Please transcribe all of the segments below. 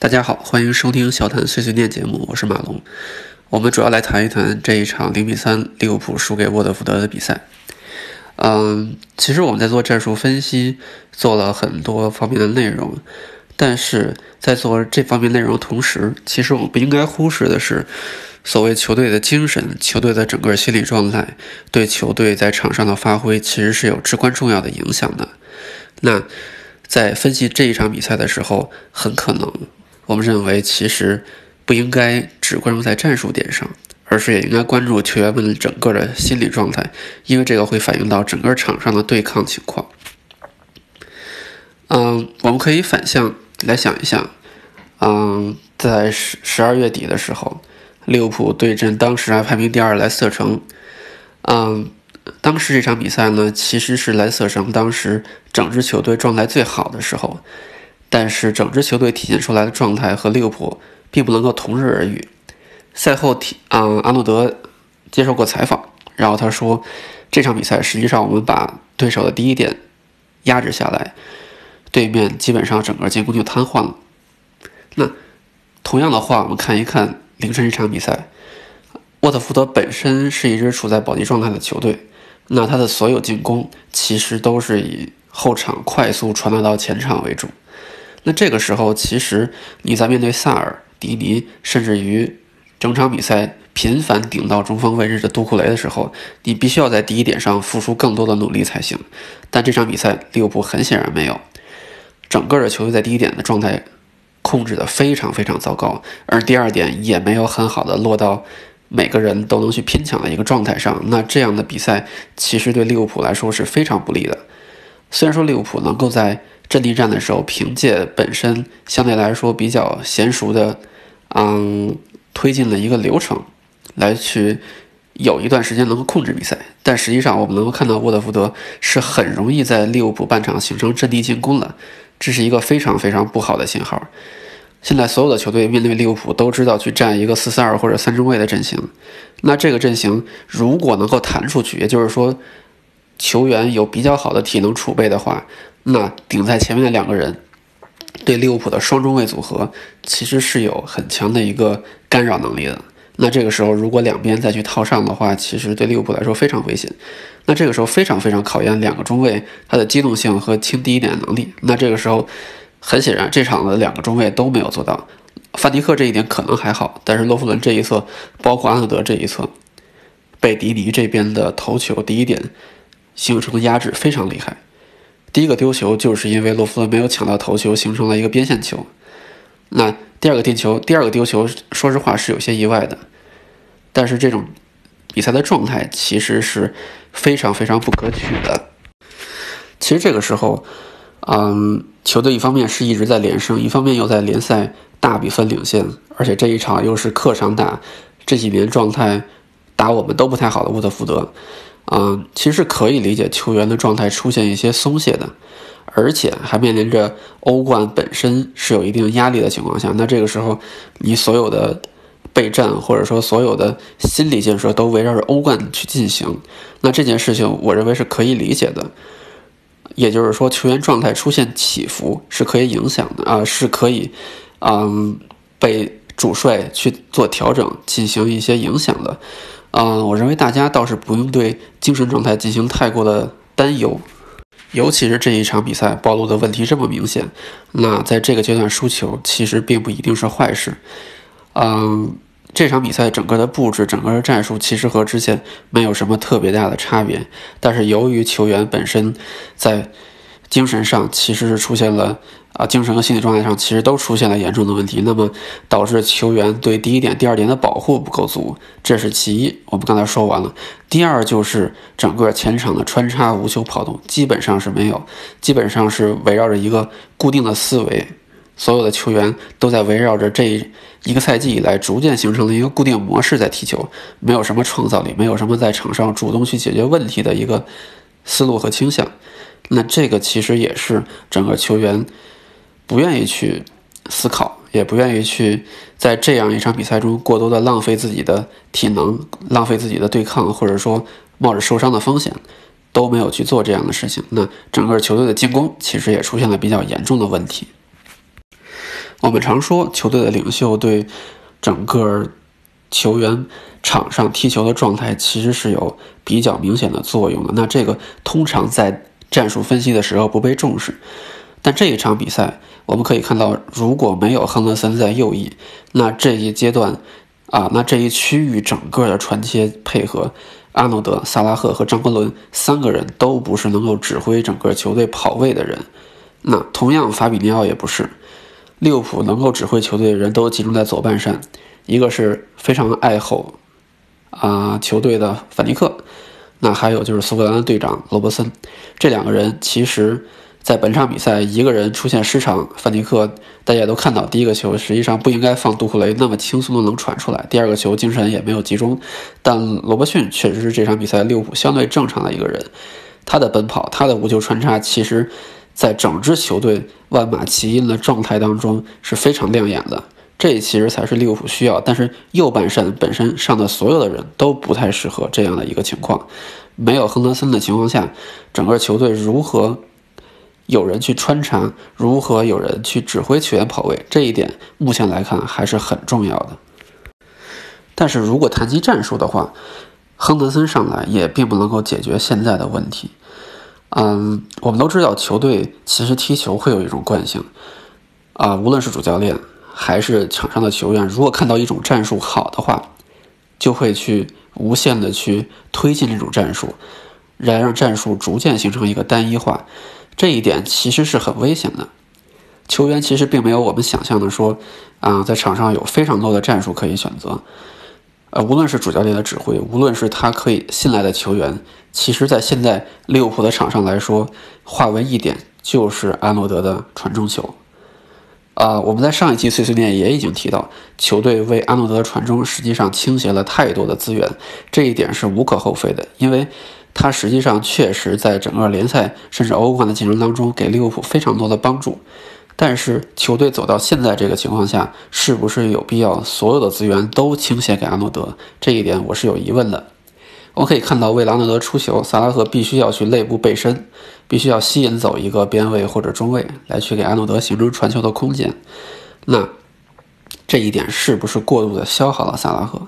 大家好，欢迎收听小谈碎碎念节目，我是马龙。我们主要来谈一谈这一场零比三利物浦输给沃特福德的比赛。嗯，其实我们在做战术分析，做了很多方面的内容，但是在做这方面内容同时，其实我们不应该忽视的是，所谓球队的精神、球队的整个心理状态，对球队在场上的发挥，其实是有至关重要的影响的。那在分析这一场比赛的时候，很可能我们认为，其实不应该只关注在战术点上，而是也应该关注球员们整个的心理状态，因为这个会反映到整个场上的对抗情况。嗯，我们可以反向来想一想，嗯，在十十二月底的时候，利物浦对阵当时还排名第二莱斯特城，嗯。当时这场比赛呢，其实是莱斯特城当时整支球队状态最好的时候，但是整支球队体现出来的状态和利物浦并不能够同日而语。赛后，体啊，阿诺德接受过采访，然后他说，这场比赛实际上我们把对手的第一点压制下来，对面基本上整个进攻就瘫痪了。那同样的话，我们看一看凌晨这场比赛，沃特福德本身是一支处在保级状态的球队。那他的所有进攻其实都是以后场快速传达到前场为主。那这个时候，其实你在面对萨尔、迪尼，甚至于整场比赛频繁顶到中锋位置的杜库雷的时候，你必须要在第一点上付出更多的努力才行。但这场比赛利物浦很显然没有，整个的球队在第一点的状态控制的非常非常糟糕，而第二点也没有很好的落到。每个人都能去拼抢的一个状态上，那这样的比赛其实对利物浦来说是非常不利的。虽然说利物浦能够在阵地战的时候凭借本身相对来说比较娴熟的，嗯，推进了一个流程，来去有一段时间能够控制比赛，但实际上我们能够看到沃特福德是很容易在利物浦半场形成阵地进攻了，这是一个非常非常不好的信号。现在所有的球队面对利物浦都知道去站一个四四二或者三中卫的阵型，那这个阵型如果能够弹出去，也就是说球员有比较好的体能储备的话，那顶在前面的两个人对利物浦的双中卫组合其实是有很强的一个干扰能力的。那这个时候如果两边再去套上的话，其实对利物浦来说非常危险。那这个时候非常非常考验两个中卫他的机动性和清第一点的能力。那这个时候。很显然，这场的两个中卫都没有做到。范迪克这一点可能还好，但是洛夫伦这一侧，包括阿诺德这一侧，被迪尼这边的头球第一点形成的压制非常厉害。第一个丢球就是因为洛夫伦没有抢到头球，形成了一个边线球。那第二个进球，第二个丢球，说实话是有些意外的。但是这种比赛的状态其实是非常非常不可取的。其实这个时候。嗯，球队一方面是一直在连胜，一方面又在联赛大比分领先，而且这一场又是客场打，这几年状态打我们都不太好的沃特福德，嗯，其实可以理解球员的状态出现一些松懈的，而且还面临着欧冠本身是有一定压力的情况下，那这个时候你所有的备战或者说所有的心理建设都围绕着欧冠去进行，那这件事情我认为是可以理解的。也就是说，球员状态出现起伏是可以影响的啊，是可以，嗯，被主帅去做调整，进行一些影响的。嗯，我认为大家倒是不用对精神状态进行太过的担忧，尤其是这一场比赛暴露的问题这么明显，那在这个阶段输球其实并不一定是坏事。嗯。这场比赛整个的布置、整个的战术其实和之前没有什么特别大的差别，但是由于球员本身在精神上其实是出现了啊，精神和心理状态上其实都出现了严重的问题，那么导致球员对第一点、第二点的保护不够足，这是其一。我们刚才说完了，第二就是整个前场的穿插、无球跑动基本上是没有，基本上是围绕着一个固定的思维。所有的球员都在围绕着这一个赛季以来逐渐形成了一个固定模式在踢球，没有什么创造力，没有什么在场上主动去解决问题的一个思路和倾向。那这个其实也是整个球员不愿意去思考，也不愿意去在这样一场比赛中过多的浪费自己的体能，浪费自己的对抗，或者说冒着受伤的风险，都没有去做这样的事情。那整个球队的进攻其实也出现了比较严重的问题。我们常说球队的领袖对整个球员场上踢球的状态其实是有比较明显的作用的。那这个通常在战术分析的时候不被重视，但这一场比赛我们可以看到，如果没有亨德森在右翼，那这一阶段啊，那这一区域整个的传切配合，阿诺德、萨拉赫和张伯伦三个人都不是能够指挥整个球队跑位的人。那同样，法比尼奥也不是。利物浦能够指挥球队的人都集中在左半扇，一个是非常爱吼啊球队的范尼克，那还有就是苏格兰的队长罗伯森，这两个人其实，在本场比赛一个人出现失常，范尼克大家都看到，第一个球实际上不应该放杜库雷那么轻松的能传出来，第二个球精神也没有集中，但罗伯逊确实是这场比赛利物浦相对正常的一个人，他的奔跑，他的无球穿插，其实。在整支球队万马齐喑的状态当中是非常亮眼的，这其实才是利物浦需要。但是右半身本身上的所有的人都不太适合这样的一个情况，没有亨德森的情况下，整个球队如何有人去穿插，如何有人去指挥球员跑位，这一点目前来看还是很重要的。但是如果谈及战术的话，亨德森上来也并不能够解决现在的问题。嗯，我们都知道球队其实踢球会有一种惯性，啊，无论是主教练还是场上的球员，如果看到一种战术好的话，就会去无限的去推进这种战术，来让战术逐渐形成一个单一化。这一点其实是很危险的。球员其实并没有我们想象的说，啊，在场上有非常多的战术可以选择。呃，无论是主教练的指挥，无论是他可以信赖的球员，其实，在现在利物浦的场上来说，化为一点就是阿诺德的传中球。啊，我们在上一期碎碎念也已经提到，球队为阿诺德的传中实际上倾斜了太多的资源，这一点是无可厚非的，因为他实际上确实在整个联赛甚至欧冠的竞争当中给利物浦非常多的帮助。但是球队走到现在这个情况下，是不是有必要所有的资源都倾斜给阿诺德？这一点我是有疑问的。我可以看到，为了阿诺德出球，萨拉赫必须要去内部背身，必须要吸引走一个边卫或者中卫来去给阿诺德形成传球的空间。那这一点是不是过度的消耗了萨拉赫？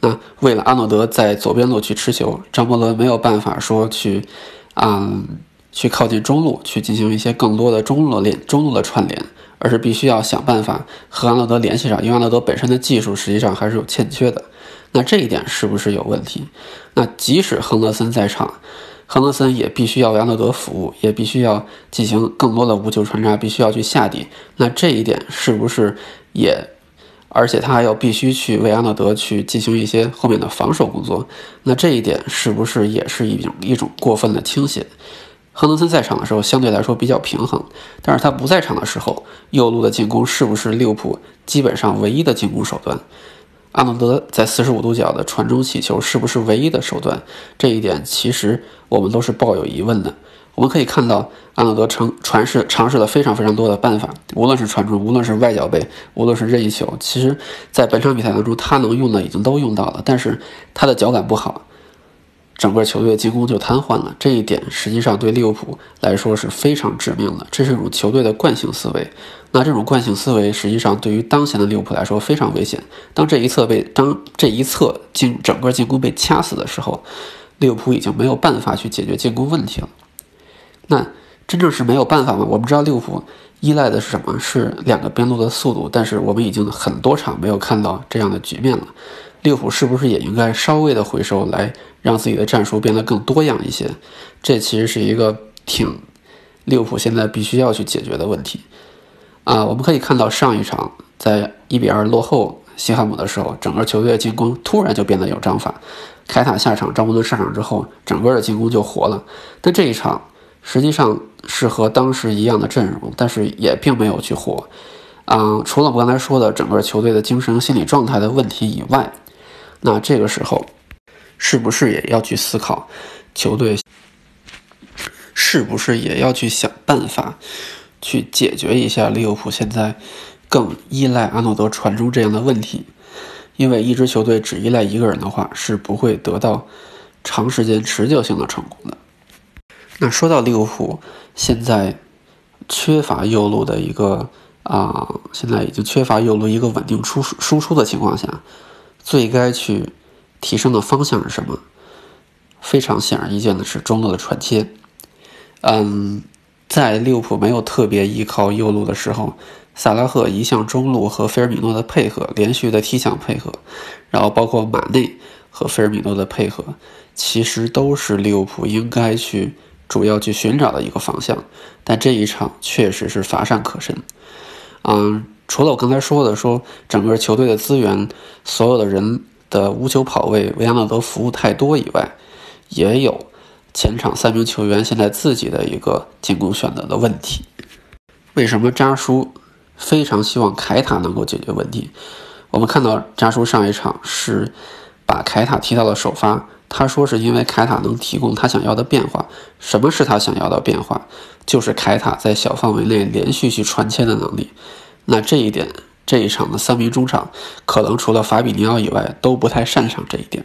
那为了阿诺德在左边路去持球，张伯伦没有办法说去，嗯。去靠近中路，去进行一些更多的中路的连中路的串联，而是必须要想办法和阿诺德联系上，因为阿诺德本身的技术实际上还是有欠缺的。那这一点是不是有问题？那即使亨德森在场，亨德森也必须要为阿诺德服务，也必须要进行更多的无球穿插，必须要去下底。那这一点是不是也？而且他还要必须去为阿诺德去进行一些后面的防守工作。那这一点是不是也是一种一种过分的倾斜？亨德森在场的时候相对来说比较平衡，但是他不在场的时候，右路的进攻是不是利物浦基本上唯一的进攻手段？阿诺德在四十五度角的传中起球是不是唯一的手段？这一点其实我们都是抱有疑问的。我们可以看到，阿诺德尝传试尝试了非常非常多的办法，无论是传中，无论是外脚背，无论是任意球，其实在本场比赛当中他能用的已经都用到了，但是他的脚感不好。整个球队的进攻就瘫痪了，这一点实际上对利物浦来说是非常致命的。这是一种球队的惯性思维，那这种惯性思维实际上对于当前的利物浦来说非常危险。当这一侧被当这一侧进整个进攻被掐死的时候，利物浦已经没有办法去解决进攻问题了。那真正是没有办法吗？我们知道利物浦依赖的是什么？是两个边路的速度，但是我们已经很多场没有看到这样的局面了。利物浦是不是也应该稍微的回收来？让自己的战术变得更多样一些，这其实是一个挺利物浦现在必须要去解决的问题啊！我们可以看到上一场在一比二落后西汉姆的时候，整个球队的进攻突然就变得有章法。凯塔下场，张伯伦上场之后，整个的进攻就活了。但这一场实际上是和当时一样的阵容，但是也并没有去活。嗯，除了我刚才说的整个球队的精神心理状态的问题以外，那这个时候。是不是也要去思考，球队是不是也要去想办法，去解决一下利物浦现在更依赖阿诺德传中这样的问题？因为一支球队只依赖一个人的话，是不会得到长时间持久性的成功的。那说到利物浦现在缺乏右路的一个啊，现在已经缺乏右路一个稳定出输出的情况下，最该去提升的方向是什么？非常显而易见的是中路的传切。嗯，在利物浦没有特别依靠右路的时候，萨拉赫一向中路和菲尔米诺的配合，连续的踢抢配合，然后包括马内和菲尔米诺的配合，其实都是利物浦应该去主要去寻找的一个方向。但这一场确实是乏善可陈。嗯，除了我刚才说的，说整个球队的资源，所有的人的无球跑位维亚纳德服务太多以外，也有前场三名球员现在自己的一个进攻选择的问题。为什么扎叔非常希望凯塔能够解决问题？我们看到扎叔上一场是把凯塔提到了首发，他说是因为凯塔能提供他想要的变化。什么是他想要的变化？就是凯塔在小范围内连续去传切的能力，那这一点这一场的三名中场可能除了法比尼奥以外都不太擅长这一点。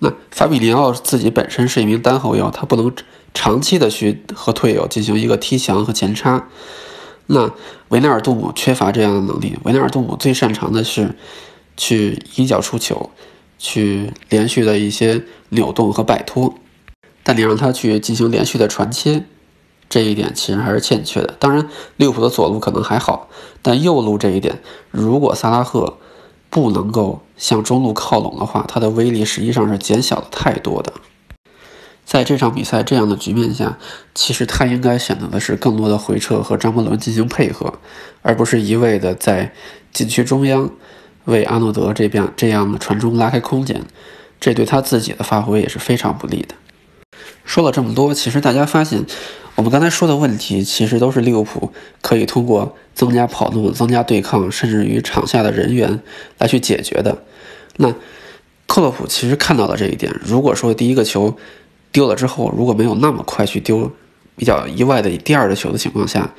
那法比尼奥自己本身是一名单后腰，他不能长期的去和队友进行一个踢墙和前插。那维纳尔杜姆缺乏这样的能力，维纳尔杜姆最擅长的是去一脚出球，去连续的一些扭动和摆脱，但你让他去进行连续的传切。这一点其实还是欠缺的。当然，利物浦的左路可能还好，但右路这一点，如果萨拉赫不能够向中路靠拢的话，他的威力实际上是减小了太多的。在这场比赛这样的局面下，其实他应该选择的是更多的回撤和张伯伦进行配合，而不是一味的在禁区中央为阿诺德这边这样的传中拉开空间，这对他自己的发挥也是非常不利的。说了这么多，其实大家发现。我们刚才说的问题，其实都是利物浦可以通过增加跑动、增加对抗，甚至于场下的人员来去解决的。那克洛普其实看到了这一点。如果说第一个球丢了之后，如果没有那么快去丢，比较意外的第二个球的情况下。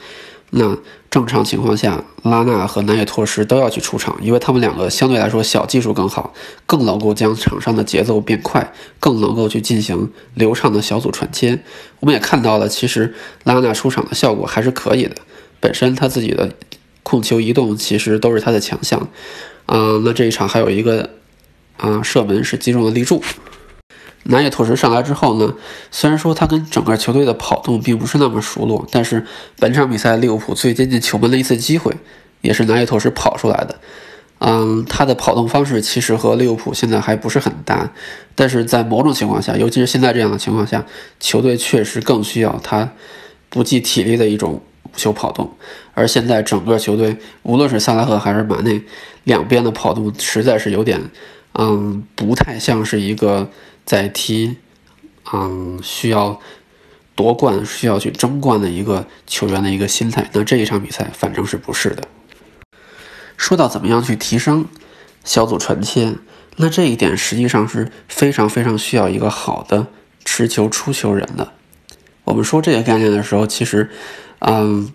那正常情况下，拉纳和南野拓实都要去出场，因为他们两个相对来说小技术更好，更能够将场上的节奏变快，更能够去进行流畅的小组传切。我们也看到了，其实拉纳出场的效果还是可以的，本身他自己的控球移动其实都是他的强项。嗯，那这一场还有一个啊射门是击中了立柱。南野拓实上来之后呢，虽然说他跟整个球队的跑动并不是那么熟络，但是本场比赛利物浦最接近球门的一次机会，也是南野拓实跑出来的。嗯，他的跑动方式其实和利物浦现在还不是很搭，但是在某种情况下，尤其是现在这样的情况下，球队确实更需要他不计体力的一种无球跑动。而现在整个球队，无论是萨拉赫还是马内，两边的跑动实在是有点，嗯，不太像是一个。在踢，嗯，需要夺冠、需要去争冠的一个球员的一个心态，那这一场比赛反正是不是的。说到怎么样去提升小组传切，那这一点实际上是非常非常需要一个好的持球出球人的。我们说这个概念的时候，其实，嗯，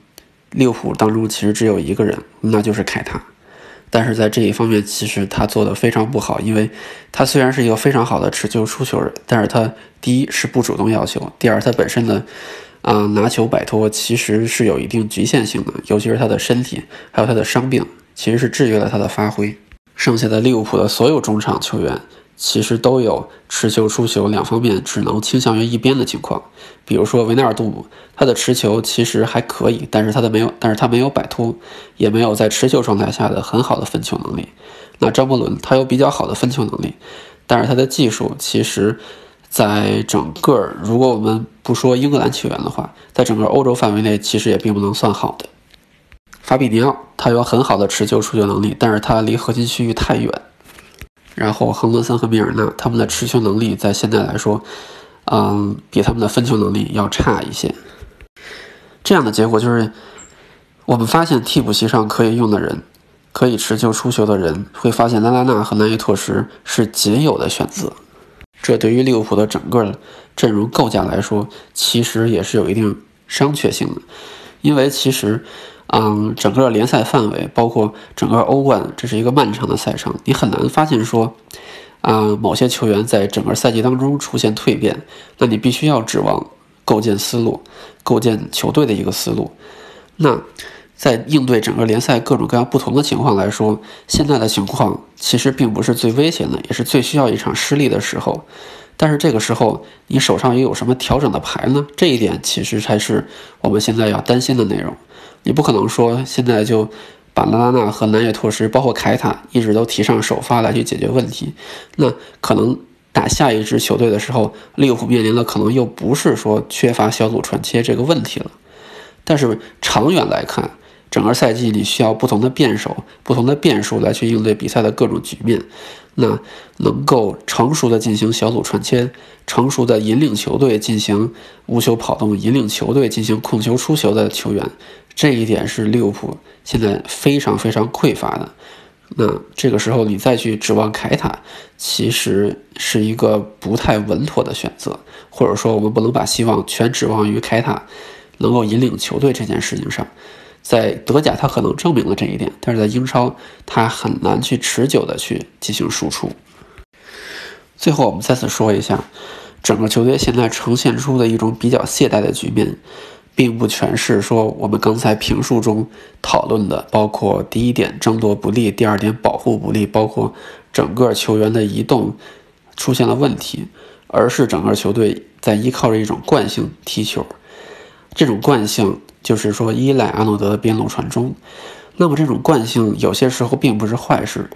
利物浦当中其实只有一个人，那就是凯塔。但是在这一方面，其实他做的非常不好，因为他虽然是一个非常好的持球出球人，但是他第一是不主动要球，第二他本身的，啊拿球摆脱其实是有一定局限性的，尤其是他的身体还有他的伤病，其实是制约了他的发挥。剩下的利物浦的所有中场球员。其实都有持球、出球两方面只能倾向于一边的情况。比如说维纳尔杜姆，他的持球其实还可以，但是他的没有，但是他没有摆脱，也没有在持球状态下的很好的分球能力。那张伯伦他有比较好的分球能力，但是他的技术其实，在整个如果我们不说英格兰球员的话，在整个欧洲范围内其实也并不能算好的。法比尼奥他有很好的持球、出球能力，但是他离核心区域太远。然后，亨德森和米尔纳他们的持球能力在现在来说，嗯，比他们的分球能力要差一些。这样的结果就是，我们发现替补席上可以用的人，可以持球出球的人，会发现拉拉纳和南伊托什是仅有的选择。这对于利物浦的整个阵容构架来说，其实也是有一定商榷性的，因为其实。嗯，整个联赛范围，包括整个欧冠，这是一个漫长的赛程，你很难发现说，啊，某些球员在整个赛季当中出现蜕变，那你必须要指望构建思路，构建球队的一个思路。那在应对整个联赛各种各样不同的情况来说，现在的情况其实并不是最危险的，也是最需要一场失利的时候。但是这个时候，你手上又有什么调整的牌呢？这一点其实才是我们现在要担心的内容。你不可能说现在就把拉拉纳和南野拓实，包括凯塔，一直都提上首发来去解决问题。那可能打下一支球队的时候，利物浦面临的可能又不是说缺乏小组传切这个问题了。但是长远来看，整个赛季你需要不同的辩手、不同的变数来去应对比赛的各种局面。那能够成熟的进行小组传切，成熟的引领球队进行无球跑动，引领球队进行控球出球的球员，这一点是利物浦现在非常非常匮乏的。那这个时候你再去指望凯塔，其实是一个不太稳妥的选择，或者说我们不能把希望全指望于凯塔能够引领球队这件事情上。在德甲，他可能证明了这一点，但是在英超，他很难去持久的去进行输出。最后，我们再次说一下，整个球队现在呈现出的一种比较懈怠的局面，并不全是说我们刚才评述中讨论的，包括第一点争夺不利，第二点保护不利，包括整个球员的移动出现了问题，而是整个球队在依靠着一种惯性踢球，这种惯性。就是说，依赖阿诺德的边路传中，那么这种惯性有些时候并不是坏事，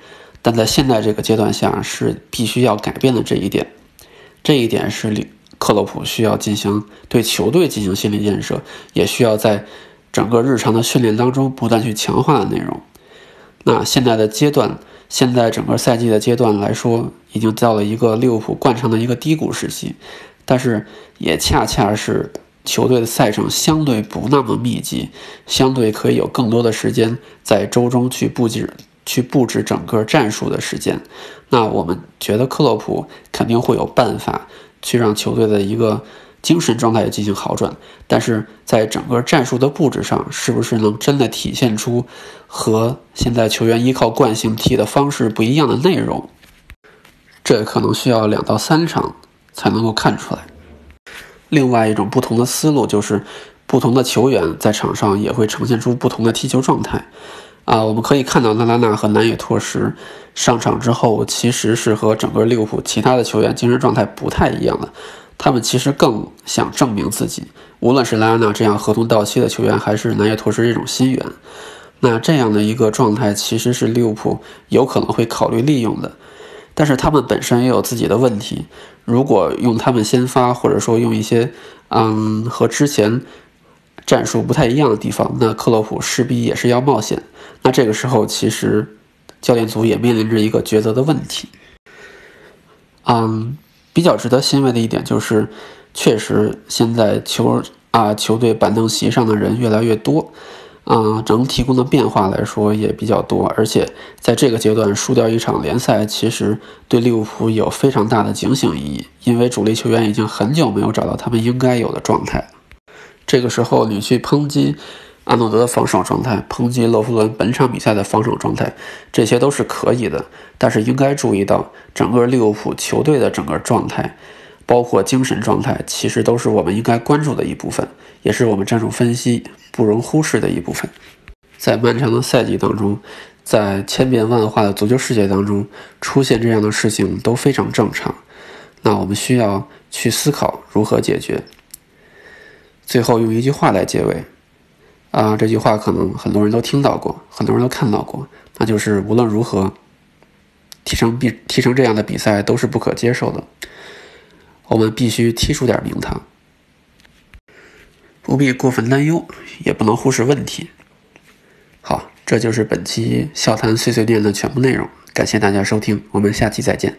但在现在这个阶段下是必须要改变的这一点。这一点是里克洛普需要进行对球队进行心理建设，也需要在整个日常的训练当中不断去强化的内容。那现在的阶段，现在整个赛季的阶段来说，已经到了一个利物浦惯常的一个低谷时期，但是也恰恰是。球队的赛程相对不那么密集，相对可以有更多的时间在周中去布置、去布置整个战术的时间。那我们觉得克洛普肯定会有办法去让球队的一个精神状态也进行好转，但是在整个战术的布置上，是不是能真的体现出和现在球员依靠惯性踢的方式不一样的内容？这可能需要两到三场才能够看出来。另外一种不同的思路就是，不同的球员在场上也会呈现出不同的踢球状态。啊，我们可以看到拉拉纳和南野拓实上场之后，其实是和整个利物浦其他的球员精神状态不太一样的。他们其实更想证明自己，无论是拉拉纳这样合同到期的球员，还是南野拓实这种新援。那这样的一个状态，其实是利物浦有可能会考虑利用的。但是他们本身也有自己的问题。如果用他们先发，或者说用一些，嗯，和之前战术不太一样的地方，那克洛普势必也是要冒险。那这个时候，其实教练组也面临着一个抉择的问题。嗯，比较值得欣慰的一点就是，确实现在球啊球队板凳席上的人越来越多。啊，能提供的变化来说也比较多，而且在这个阶段输掉一场联赛，其实对利物浦有非常大的警醒意义，因为主力球员已经很久没有找到他们应该有的状态。这个时候你去抨击阿诺德的防守状态，抨击洛夫伦本场比赛的防守状态，这些都是可以的，但是应该注意到整个利物浦球队的整个状态。包括精神状态，其实都是我们应该关注的一部分，也是我们战术分析不容忽视的一部分。在漫长的赛季当中，在千变万化的足球世界当中，出现这样的事情都非常正常。那我们需要去思考如何解决。最后用一句话来结尾，啊，这句话可能很多人都听到过，很多人都看到过，那就是无论如何，踢成比踢成这样的比赛都是不可接受的。我们必须踢出点名堂，不必过分担忧，也不能忽视问题。好，这就是本期笑谈碎碎念的全部内容。感谢大家收听，我们下期再见。